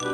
ハ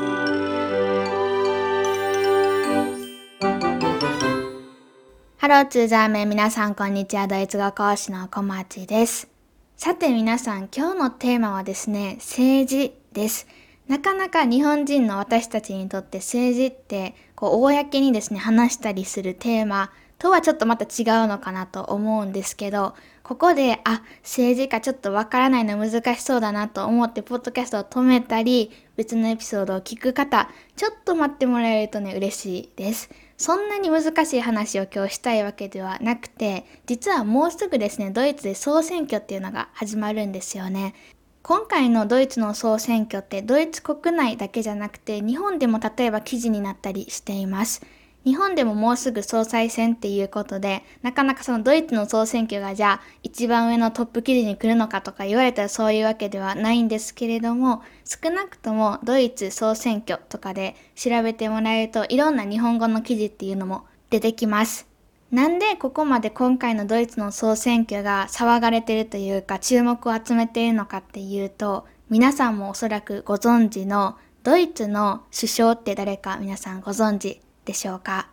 ローツーザーメン皆さんこんにちは。ドイツ語講師の小町です。さて皆さん今日のテーマはですね、政治です。なかなか日本人の私たちにとって政治ってこう公にですね話したりするテーマとはちょっとまた違うのかなと思うんですけどここであ政治家ちょっとわからないの難しそうだなと思ってポッドキャストを止めたり別のエピソードを聞く方ちょっと待ってもらえるとね嬉しいです。そんなに難しい話を今日したいわけではなくて実はもうすぐですねドイツで総選挙っていうのが始まるんですよね。今回のドイツの総選挙ってドイツ国内だけじゃなくて日本でも例えば記事になったりしています。日本でももうすぐ総裁選っていうことで、なかなかそのドイツの総選挙がじゃあ一番上のトップ記事に来るのかとか言われたらそういうわけではないんですけれども、少なくともドイツ総選挙とかで調べてもらえるといろんな日本語の記事っていうのも出てきます。なんでここまで今回のドイツの総選挙が騒がれてるというか注目を集めているのかっていうと皆さんもおそらくご存知のドイツの首相って誰か皆さんご存知でしょうか？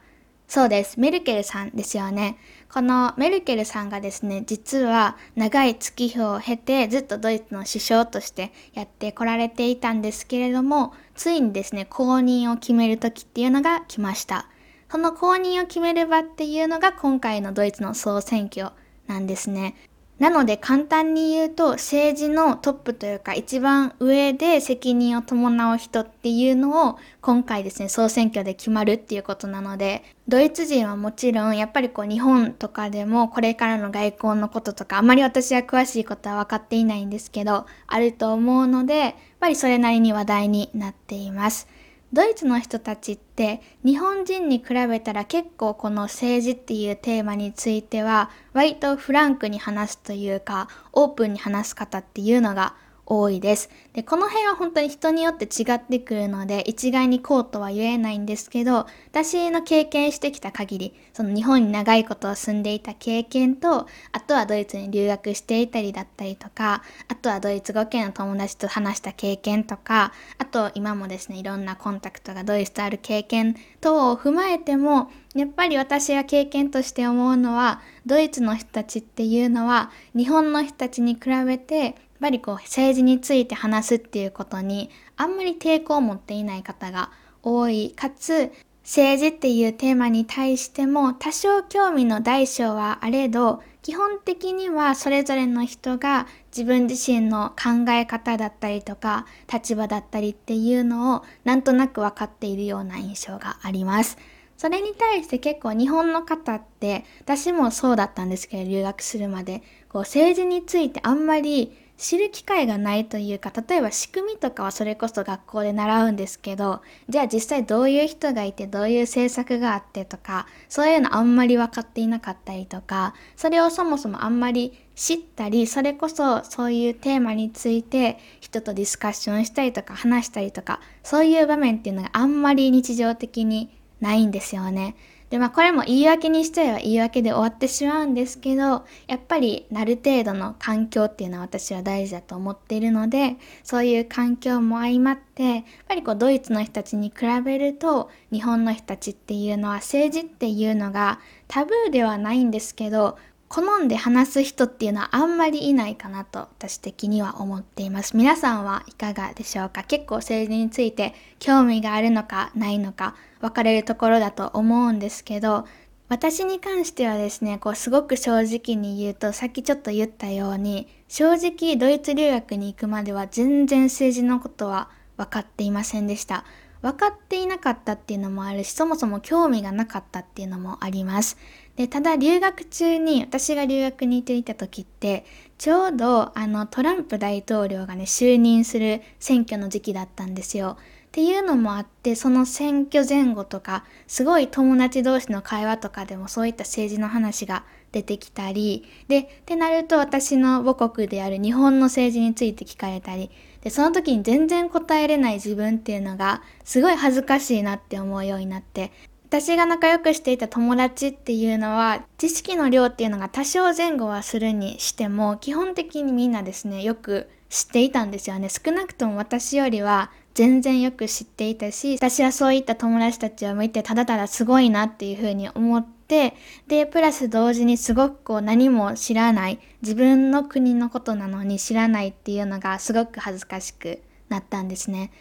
そうです。メルケルさんですよね。このメルケルさんがですね、実は長い月日を経てずっとドイツの首相としてやってこられていたんですけれども、ついにですね、公認を決める時っていうのが来ました。その公認を決める場っていうのが今回のドイツの総選挙なんですね。なので簡単に言うと政治のトップというか一番上で責任を伴う人っていうのを今回ですね総選挙で決まるっていうことなのでドイツ人はもちろんやっぱりこう日本とかでもこれからの外交のこととかあまり私は詳しいことは分かっていないんですけどあると思うのでやっぱりそれなりに話題になっています。ドイツの人たちって日本人に比べたら結構この政治っていうテーマについては割とフランクに話すというかオープンに話す方っていうのが多いです。で、この辺は本当に人によって違ってくるので、一概にこうとは言えないんですけど、私の経験してきた限り、その日本に長いことを住んでいた経験と、あとはドイツに留学していたりだったりとか、あとはドイツ語圏の友達と話した経験とか、あと今もですね、いろんなコンタクトがドイツとある経験等を踏まえても、やっぱり私が経験として思うのは、ドイツの人たちっていうのは、日本の人たちに比べて、ぱりこう政治について話すっていうことにあんまり抵抗を持っていない方が多いかつ政治っていうテーマに対しても多少興味の大小はあれど基本的にはそれぞれの人が自分自身の考え方だったりとか立場だったりっていうのをなんとなく分かっているような印象があります。それに対して結構日本の方って私もそうだったんですけど留学するまでこう政治についてあんまり知る機会がないというか例えば仕組みとかはそれこそ学校で習うんですけどじゃあ実際どういう人がいてどういう政策があってとかそういうのあんまり分かっていなかったりとかそれをそもそもあんまり知ったりそれこそそういうテーマについて人とディスカッションしたりとか話したりとかそういう場面っていうのがあんまり日常的にないんですよね。で、まあこれも言い訳にしちゃえば言い訳で終わってしまうんですけど、やっぱりなる程度の環境っていうのは私は大事だと思っているので、そういう環境も相まって、やっぱりこうドイツの人たちに比べると、日本の人たちっていうのは政治っていうのがタブーではないんですけど、好んで話す人っていうのはあんまりいないかなと私的には思っています。皆さんはいかがでしょうか？結構政治について興味があるのかないのか分かれるところだと思うんですけど私に関してはですねこうすごく正直に言うとさっきちょっと言ったように正直ドイツ留学に行くまでは全然政治のことは分かっていませんでした。分かっていなかったっていうのもあるしそもそも興味がなかったっていうのもあります。でただ留学中に私が留学に行っていた時ってちょうどあのトランプ大統領がね就任する選挙の時期だったんですよ。っていうのもあってその選挙前後とかすごい友達同士の会話とかでもそういった政治の話が出てきたりでってなると私の母国である日本の政治について聞かれたりでその時に全然答えれない自分っていうのがすごい恥ずかしいなって思うようになって私が仲良くしていた友達っていうのは知識の量っていうのが多少前後はするにしても基本的にみんなですねよく知っていたんですよね少なくとも私よりは全然よく知っていたし、私はそういった友達たちを見てただただすごいなっていうふうに思って、で、プラス同時にすごくこう何も知らない、自分の国のことなのに知らないっていうのがすごく恥ずかしくなったんですね。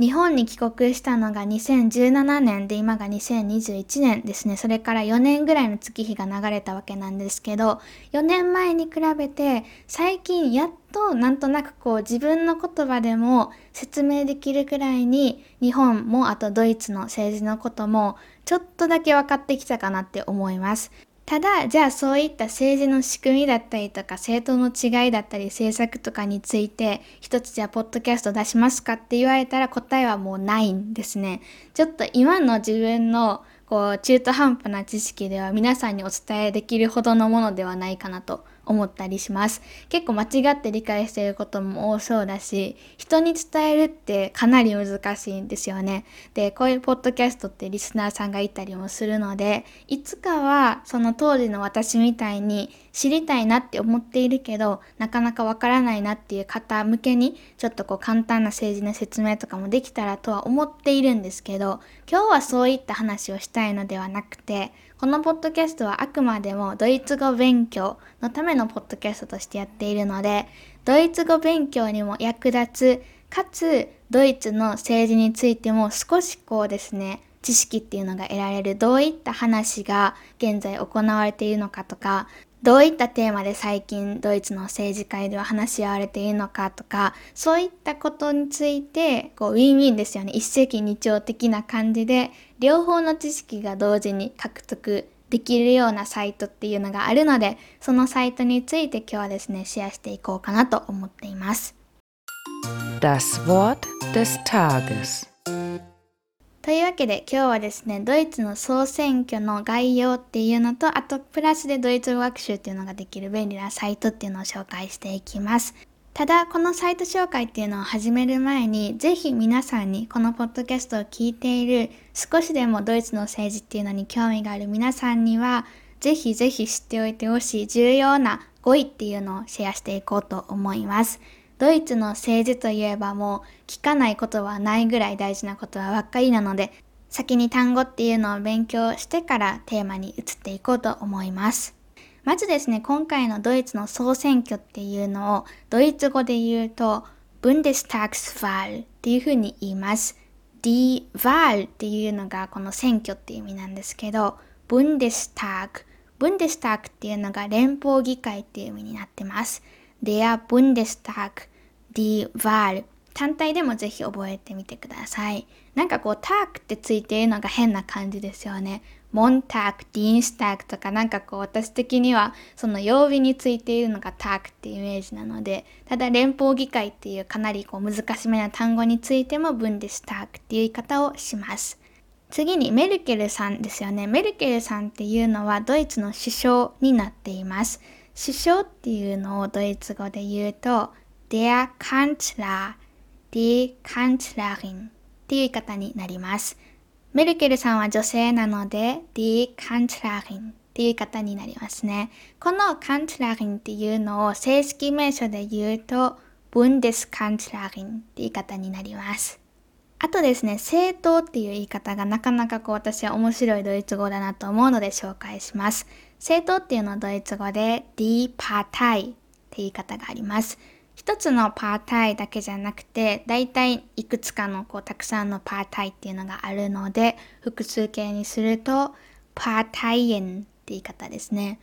日本に帰国したのが2017年で今が2021年ですね。それから4年ぐらいの月日が流れたわけなんですけど、4年前に比べて最近やっとなんとなくこう自分の言葉でも説明できるくらいに日本もあとドイツの政治のこともちょっとだけ分かってきたかなって思います。ただ、じゃあそういった政治の仕組みだったりとか、政党の違いだったり、政策とかについて、一つじゃあ、ポッドキャスト出しますかって言われたら答えはもうないんですね。ちょっと今の自分のこう中途半端な知識では皆さんにお伝えできるほどのものではないかなと思ったりします。結構間違って理解していることも多そうだし、人に伝えるってかなり難しいんですよね。で、こういうポッドキャストってリスナーさんがいたりもするので、いつかはその当時の私みたいに知りたいなって思っているけど、なかなかわからないなっていう方向けに、ちょっとこう簡単な政治の説明とかもできたらとは思っているんですけど、今日はそういった話をしたいのではなくて、このポッドキャストはあくまでもドイツ語勉強のためのポッドキャストとしてやっているので、ドイツ語勉強にも役立つ、かつドイツの政治についても少しこうですね、知識っていうのが得られる、どういった話が現在行われているのかとか、どういったテーマで最近ドイツの政治界では話し合われているのかとか、そういったことについて、こう、ウィンウィンですよね。一石二鳥的な感じで、両方の知識が同時に獲得できるようなサイトっていうのがあるので、そのサイトについて今日はですね、シェアしていこうかなと思っています。Das Wort des Tages というわけで今日はですね、ドイツの総選挙の概要っていうのと、あとプラスでドイツ語学習っていうのができる便利なサイトっていうのを紹介していきます。ただ、このサイト紹介っていうのを始める前に、ぜひ皆さんにこのポッドキャストを聞いている少しでもドイツの政治っていうのに興味がある皆さんには、ぜひぜひ知っておいてほしい重要な語彙っていうのをシェアしていこうと思います。ドイツの政治といえばもう聞かないことはないぐらい大事なことはばっかりなので、先に単語っていうのを勉強してからテーマに移っていこうと思います。まずですね、今回のドイツの総選挙っていうのをドイツ語で言うと、Bundestagswahl っていうふうに言います。die Wahl っていうのがこの選挙っていう意味なんですけど、Bundestag。Bundestag っていうのが連邦議会っていう意味になってます。D1 単体でもぜひ覚えてみてください。なんかこう、タークってついているのが変な感じですよね。モンターク、ディーンスタークとかなんかこう私的にはその曜日についているのがタークってイメージなので、ただ連邦議会っていうかなりこう難しめな単語についてもブンデスタークっていう言い方をします。次にメルケルさんですよね。メルケルさんっていうのはドイツの首相になっています。首相っていうのをドイツ語で言うと、der Kanzler, die Kanzlerin っていう言い方になります。メルケルさんは女性なので、die Kanzlerin っていう言い方になりますね。この Kanzlerin っていうのを正式名称で言うと、Bundeskanzlerin って言い方になります。あとですね、政党っていう言い方がなかなかこう私は面白いドイツ語だなと思うので紹介します。政党っていうのはドイツ語で Die Partei って言い方があります。一つのパータイだけじゃなくて、大体いくつかのこうたくさんのパータイっていうのがあるので、複数形にすると、パータイエンって言い方ですね。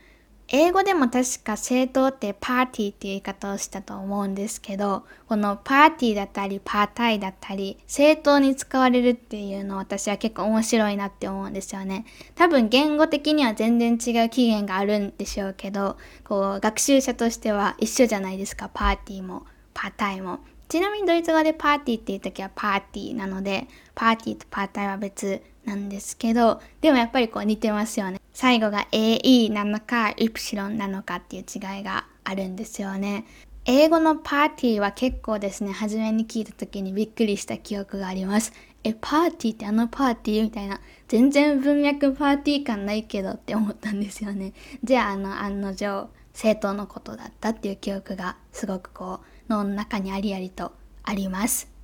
英語でも確か政党ってパーティーっていう言い方をしたと思うんですけど、このパーティーだったりパータイだったり、政党に使われるっていうのを私は結構面白いなって思うんですよね。多分言語的には全然違う起源があるんでしょうけど、こう学習者としては一緒じゃないですか、パーティーもパータイも。ちなみにドイツ語でパーティーっていう時はパーティーなので、パーティーとパータイは別なんですけど、でもやっぱりこう似てますよね。最後が AE なのか Y なのかっていう違いがあるんですよね。英語のパーティーは結構ですね、初めに聞いた時にびっくりした記憶があります。え、パーティーってあのパーティーみたいな、全然文脈パーティー感ないけどって思ったんですよね。じゃあ、あの、案の定、政党のことだったっていう記憶がすごくこう、脳の中にありありとあります。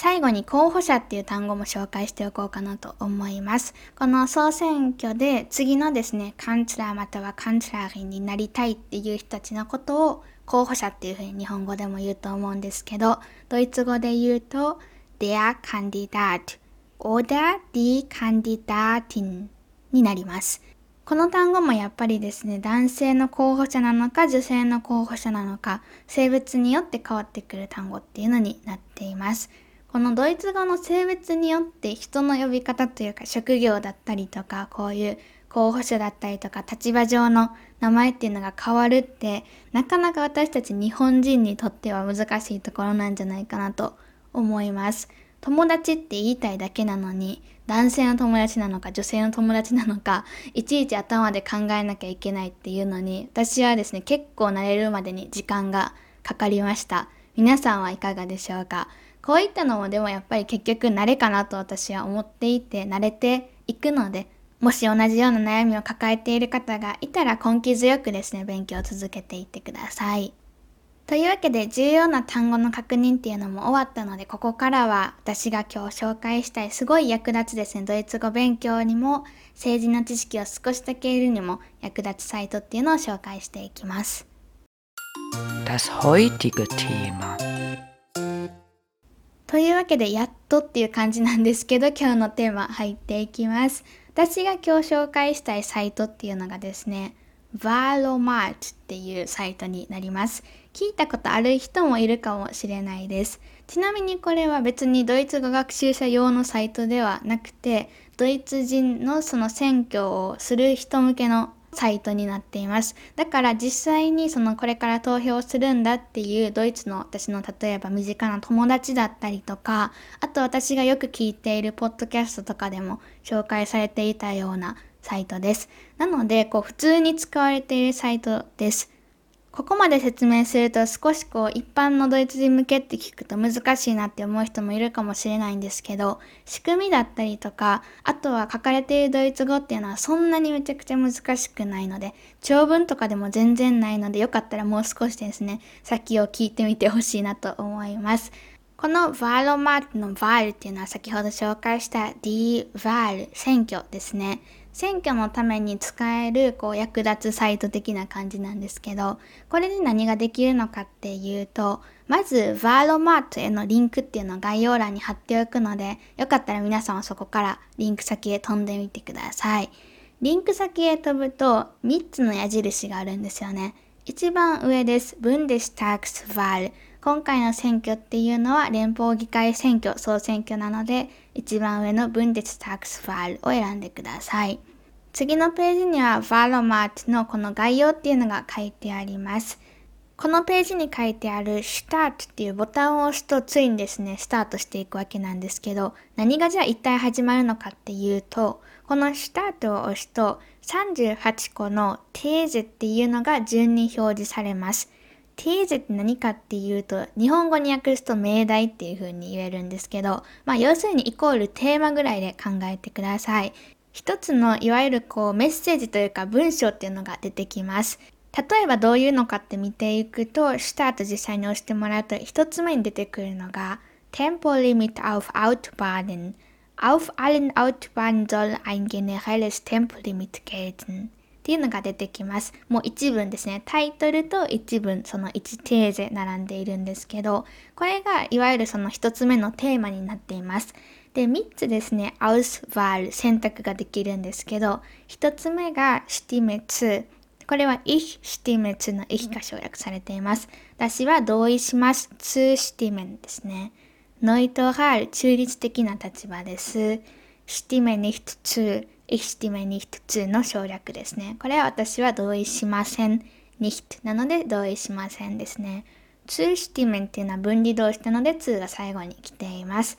最後に候補者っていう単語も紹介しておこうかなと思います。この総選挙で次のですね、カンツラーまたはカンツラーリンになりたいっていう人たちのことを候補者っていうふうに日本語でも言うと思うんですけど、ドイツ語で言うと、der Kandidat oder die Kandidatin になります。この単語もやっぱりですね、男性の候補者なのか女性の候補者なのか、性別によって変わってくる単語っていうのになっています。このドイツ語の性別によって人の呼び方というか職業だったりとかこういう候補者だったりとか立場上の名前っていうのが変わるってなかなか私たち日本人にとっては難しいところなんじゃないかなと思います。友達って言いたいだけなのに男性の友達なのか女性の友達なのかいちいち頭で考えなきゃいけないっていうのに私はですね結構慣れるまでに時間がかかりました。皆さんはいかがでしょうか？こういったのもでもやっぱり結局慣れかなと私は思っていて慣れていくのでもし同じような悩みを抱えている方がいたら根気強くですね勉強を続けていってください。というわけで重要な単語の確認っていうのも終わったのでここからは私が今日紹介したいすごい役立つですねドイツ語勉強にも政治の知識を少しだけ得るにも役立つサイトっていうのを紹介していきます。Das heutige Thema というわけで、やっとっていう感じなんですけど、今日のテーマ入っていきます。私が今日紹介したいサイトっていうのがですね、バーロマートっていうサイトになります。聞いたことある人もいるかもしれないです。ちなみにこれは別にドイツ語学習者用のサイトではなくて、ドイツ人のその選挙をする人向けのサイトになっています。だから実際にそのこれから投票するんだっていうドイツの私の例えば身近な友達だったりとか、あと私がよく聞いているポッドキャストとかでも紹介されていたようなサイトです。なので、こう普通に使われているサイトです。ここまで説明すると少しこう一般のドイツ人向けって聞くと難しいなって思う人もいるかもしれないんですけど仕組みだったりとかあとは書かれているドイツ語っていうのはそんなにめちゃくちゃ難しくないので長文とかでも全然ないのでよかったらもう少しですね先を聞いてみてほしいなと思います。このヴァーロマートのヴァールっていうのは先ほど紹介した D ヴァール選挙ですね。選挙のために使えるこう役立つサイト的な感じなんですけど、これで何ができるのかっていうと、まず、ヴァーロマートへのリンクっていうのを概要欄に貼っておくので、よかったら皆さんはそこからリンク先へ飛んでみてください。リンク先へ飛ぶと3つの矢印があるんですよね。一番上です。ブンデスタークスヴァール。今回の選挙っていうのは連邦議会選挙、総選挙なので、一番上のブンデスタークスファールを選んでください。次のページには Valomat のこの概要っていうのが書いてあります。このページに書いてある Start っていうボタンを押すとついにですね、スタートしていくわけなんですけど、何がじゃあ一体始まるのかっていうと、この Start を押すと38個のテーゼっていうのが順に表示されます。テーゼって何かっていうと、日本語に訳すと命題っていう風に言えるんですけど、まあ要するにイコールテーマぐらいで考えてください。一つのいわゆるこうメッセージというか文章っていうのが出てきます。例えばどういうのかって見ていくと、スタート実際に押してもらうと一つ目に出てくるのが Tempo Limit auf Autobahnen. Auf allen Autobahnen soll ein generelles Tempolimit gelten. っていうのが出てきます。もう一文ですね。タイトルと一文、その1テーゼ並んでいるんですけど、これがいわゆるその一つ目のテーマになっています。で、3つですね、アウスワール、選択ができるんですけど、1つ目がシティメツ。これは Ich stimme の Ich が省略されています。私は同意します。zu stimmen ですね。ノイトラール、中立的な立場です。stimme nicht zu, ich stimme nicht zu の省略ですね。これは私は同意しません。nicht なので同意しませんですね。zu stimmen っていうのは分離動詞なので to が最後に来ています。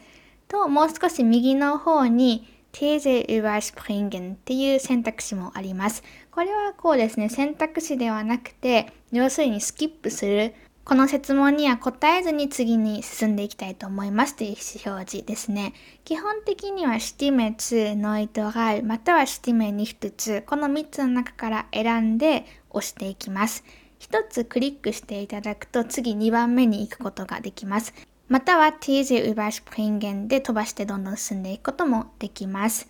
と、もう少し右の方に These überspringen っていう選択肢もあります。これはこうですね、選択肢ではなくて、要するにスキップする。この質問には答えずに次に進んでいきたいと思いますという意思表示ですね。基本的にはシティメ2、ノイトガル、またはシティメニフト2、この3つの中から選んで押していきます。一つクリックしていただくと次2番目に行くことができます。または diese überspringen で飛ばしてどんどん進んでいくこともできます。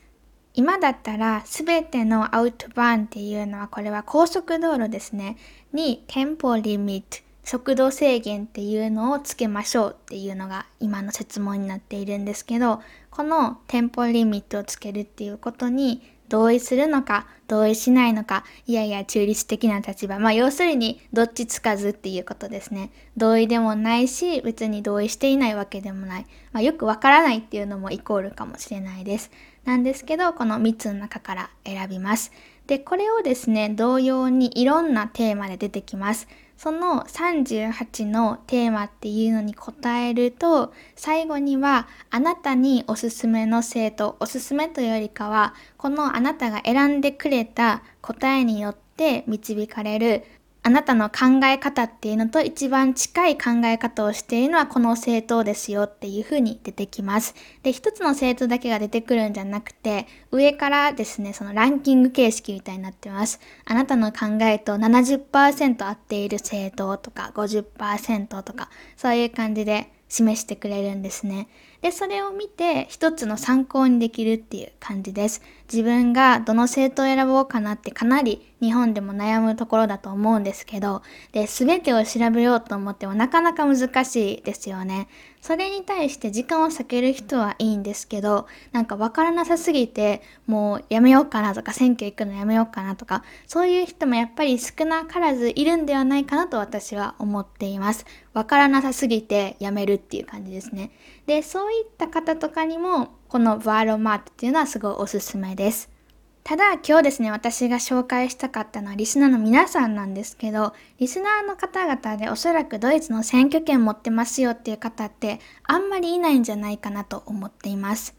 今だったらすべてのアウトバーンっていうのはこれは高速道路ですね。にテンポリミット速度制限っていうのをつけましょうっていうのが今の説問になっているんですけどこのテンポリミットをつけるっていうことに同意するのか同意しないのかいやいや中立的な立場。まあ要するにどっちつかずっていうことですね。同意でもないし別に同意していないわけでもない、まあ、よくわからないっていうのもイコールかもしれないです。なんですけどこの3つの中から選びます。でこれをですね同様にいろんなテーマで出てきます。その38のテーマっていうのに答えると最後にはあなたにおすすめの生徒おすすめというよりかはこのあなたが選んでくれた答えによって導かれるあなたの考え方っていうのと一番近い考え方をしているのはこの政党ですよっていうふうに出てきます。で、一つの政党だけが出てくるんじゃなくて、上からですね、そのランキング形式みたいになってます。あなたの考えと70%合っている政党とか50%とか、そういう感じで示してくれるんですね。で、それを見て一つの参考にできるっていう感じです。自分がどの生徒を選ぼうかなってかなり日本でも悩むところだと思うんですけど、で、全てを調べようと思ってもなかなか難しいですよね。それに対して時間を避ける人はいいんですけど、なんかわからなさすぎて、もうやめようかなとか、選挙行くのやめようかなとか、そういう人もやっぱり少なからずいるんではないかなと私は思っています。わからなさすぎてやめるっていう感じですね。で、そういった方とかにも、このバーロマートっていうのはすごいおすすめです。ただ今日ですね、私が紹介したかったのはリスナーの皆さんなんですけど、リスナーの方々でおそらくドイツの選挙権持ってますよっていう方ってあんまりいないんじゃないかなと思っています。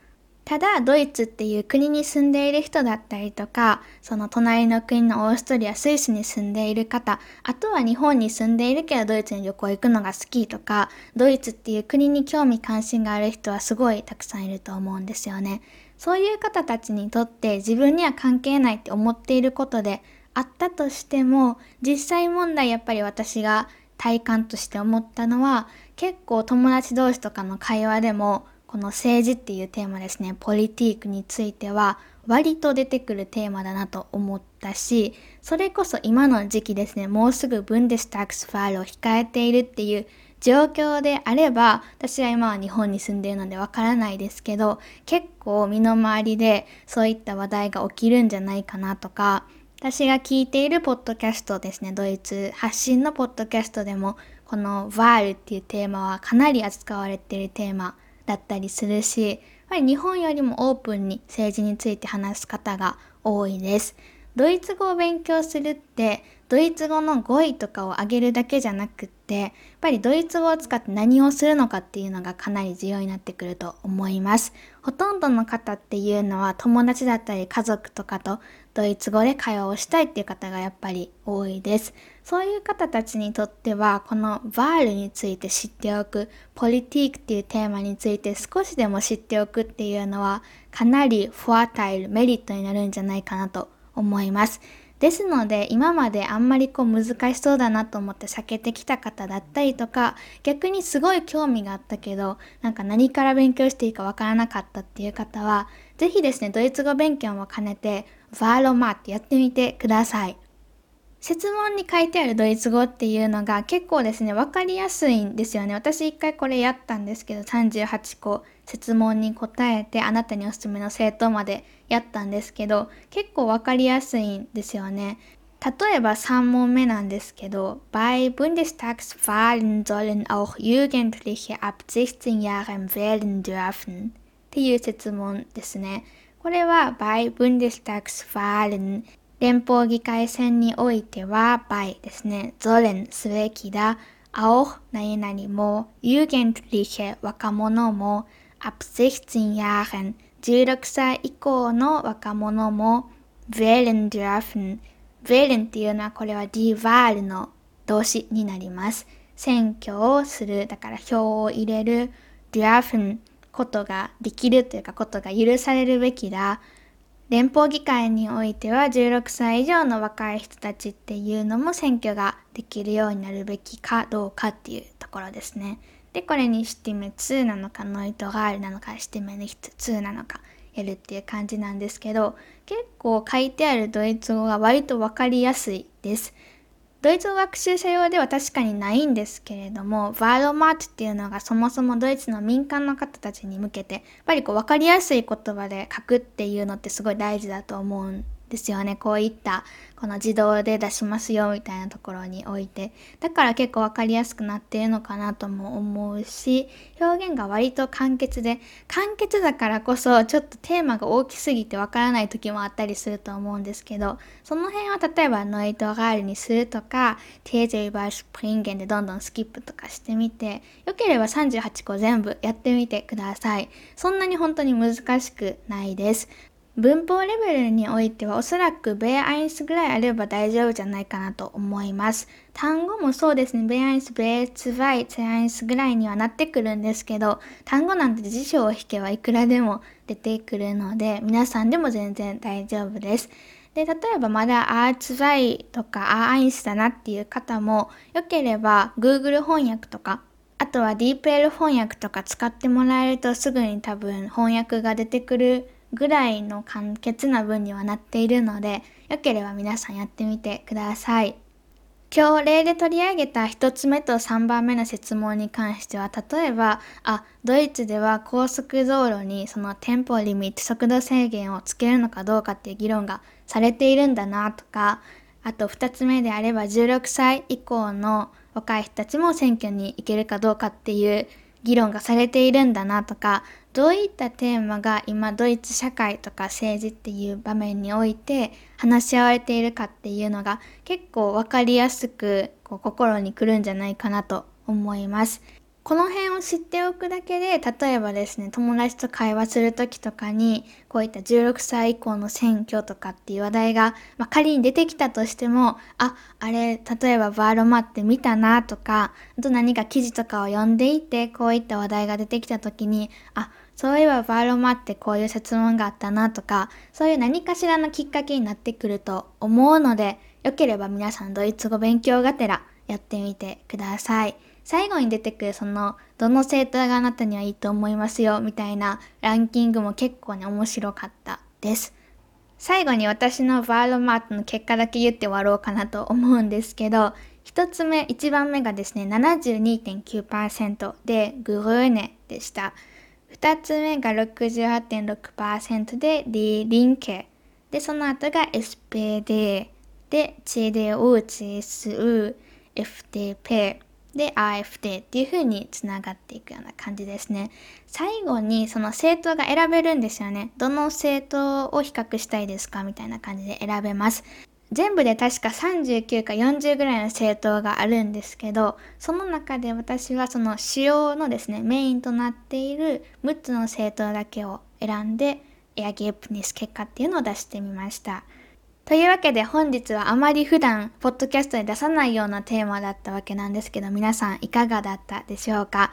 ただドイツっていう国に住んでいる人だったりとかその隣の国のオーストリアスイスに住んでいる方あとは日本に住んでいるけどドイツに旅行行くのが好きとかドイツっていう国に興味関心がある人はすごいたくさんいると思うんですよね。そういう方たちにとって自分には関係ないって思っていることであったとしても実際問題やっぱり私が体感として思ったのは結構友達同士とかの会話でもこの政治っていうテーマですね。ポリティークについては割と出てくるテーマだなと思ったしそれこそ今の時期ですね。もうすぐブンデスタックスファールを控えているっていう状況であれば私は今は日本に住んでいるのでわからないですけど結構身の回りでそういった話題が起きるんじゃないかなとか私が聞いているポッドキャストですね。ドイツ発信のポッドキャストでもこのヴァールっていうテーマはかなり扱われているテーマだったりするしやっぱり日本よりもオープンに政治について話す方が多いです。ドイツ語を勉強するってドイツ語の語彙とかを上げるだけじゃなくってやっぱりドイツ語を使って何をするのかっていうのがかなり重要になってくると思います。ほとんどの方っていうのは友達だったり家族とかとドイツ語で会話をしたいっていう方がやっぱり多いです。そういう方たちにとってはこのバールについて知っておく、ポリティークっていうテーマについて少しでも知っておくっていうのはかなりフォアタイル、メリットになるんじゃないかなと思います。ですので今まであんまりこう難しそうだなと思って避けてきた方だったりとか逆にすごい興味があったけどなんか何から勉強していいかわからなかったっていう方は是非ですねドイツ語勉強も兼ねてバーロマってやってみてください。説問に書いてあるドイツ語っていうのが結構ですね、わかりやすいんですよね。私一回これやったんですけど、38個質問に答えてあなたにおすすめの生徒までやったんですけど、結構わかりやすいんですよね。例えば3問目なんですけど、bei Bundestagswahlen sollen auch Jugendliche ab 16 Jahren wählen dürfen っていう質問ですね。これは bei Bundestagswahlen 連邦議会選においては、by ですね、sollen すべきだ、auch 何々も、jugendliche 若者も、ab 16 Jahren 16歳以降の若者も、wählen dürfen wählen っていうのはこれは die Wahl の動詞になります。選挙をする、だから票を入れる、dürfen ことができるというかことが許されるべきだ。連邦議会においては16歳以上の若い人たちっていうのも選挙ができるようになるべきかどうかっていうところですね。で、これにシティメ2なのか、ノイトガールなのか、シティメニヒト2なのか、やるっていう感じなんですけど、結構書いてあるドイツ語が割とわかりやすいです。ドイツ語学習者用では確かにないんですけれども、ワードマートっていうのがそもそもドイツの民間の方たちに向けて、やっぱりこう分かりやすい言葉で書くっていうのってすごい大事だと思うんですよね。こういったこの自動で出しますよみたいなところに置いて。だから結構わかりやすくなっているのかなとも思うし、表現が割と簡潔で、簡潔だからこそちょっとテーマが大きすぎてわからない時もあったりすると思うんですけど、その辺は例えばノイトガールにするとか、テージェイバーシュプリンゲンでどんどんスキップとかしてみて、よければ38個全部やってみてください。そんなに本当に難しくないです。文法レベルにおいてはおそらくベアアインスぐらいあれば大丈夫じゃないかなと思います。単語もそうですね。ベアアインス、ベーツバイ、ツアインスぐらいにはなってくるんですけど、単語なんて辞書を引けばいくらでも出てくるので、皆さんでも全然大丈夫です。で、例えばまだアーツバイとかアーアインスだなっていう方も、よければ Google 翻訳とかあとは DeepL 翻訳とか使ってもらえるとすぐに多分翻訳が出てくるぐらいの簡潔な文にはなっているので、よければ皆さんやってみてください。今日例で取り上げた1つ目と3番目の説問に関しては、例えば、あ、ドイツでは高速道路にそのテンポリミット速度制限をつけるのかどうかっていう議論がされているんだなとか、あと2つ目であれば16歳以降の若い人たちも選挙に行けるかどうかっていう議論がされているんだなとか、どういったテーマが今ドイツ社会とか政治っていう場面において話し合われているかっていうのが結構わかりやすくこう心にくるんじゃないかなと思います。この辺を知っておくだけで、例えばですね、友達と会話するときとかに、こういった16歳以降の選挙とかっていう話題が、まあ、仮に出てきたとしても、あ、あれ、例えばバーロマって見たなとか、あと何か記事とかを読んでいて、こういった話題が出てきたときに、あ、そういえばバーロマってこういう説問があったなとか、そういう何かしらのきっかけになってくると思うので、よければ皆さんドイツ語勉強がてらやってみてください。最後に出てくるその、どの政党があなたにはいいと思いますよ、みたいなランキングも結構ね、面白かったです。最後に私のバーロマートの結果だけ言って終わろうかなと思うんですけど、一つ目、一番目がですね、72.9%でグルーネでした。二つ目が68.6%でリリンケ。で、その後が SPD。で、CDU、CSU、FDP。で AFD っていう風につながっていくような感じですね。最後にその政党が選べるんですよね。どの政党を比較したいですかみたいな感じで選べます。全部で確か39か40ぐらいの政党があるんですけど、その中で私はその主要のですね、メインとなっている6つの政党だけを選んで、エアゲープニス結果っていうのを出してみました。というわけで本日はあまり普段ポッドキャストで出さないようなテーマだったわけなんですけど皆さんいかがだったでしょうか？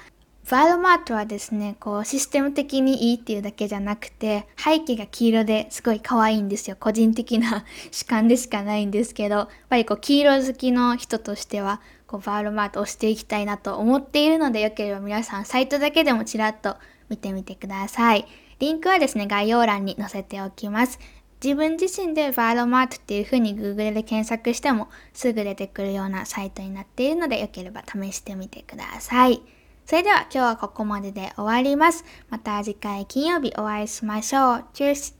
バードマートはですね、こうシステム的にいいっていうだけじゃなくて背景が黄色ですごい可愛いんですよ。個人的な 主観でしかないんですけど、やっぱりこう黄色好きの人としてはこうバードマートをしていきたいなと思っているのでよければ皆さんサイトだけでもちらっと見てみてください。リンクはですね、概要欄に載せておきます。自分自身でバードマートっていう風に Google で検索してもすぐ出てくるようなサイトになっているのでよければ試してみてください。それでは今日はここまでで終わります。また次回金曜日お会いしましょう。チュース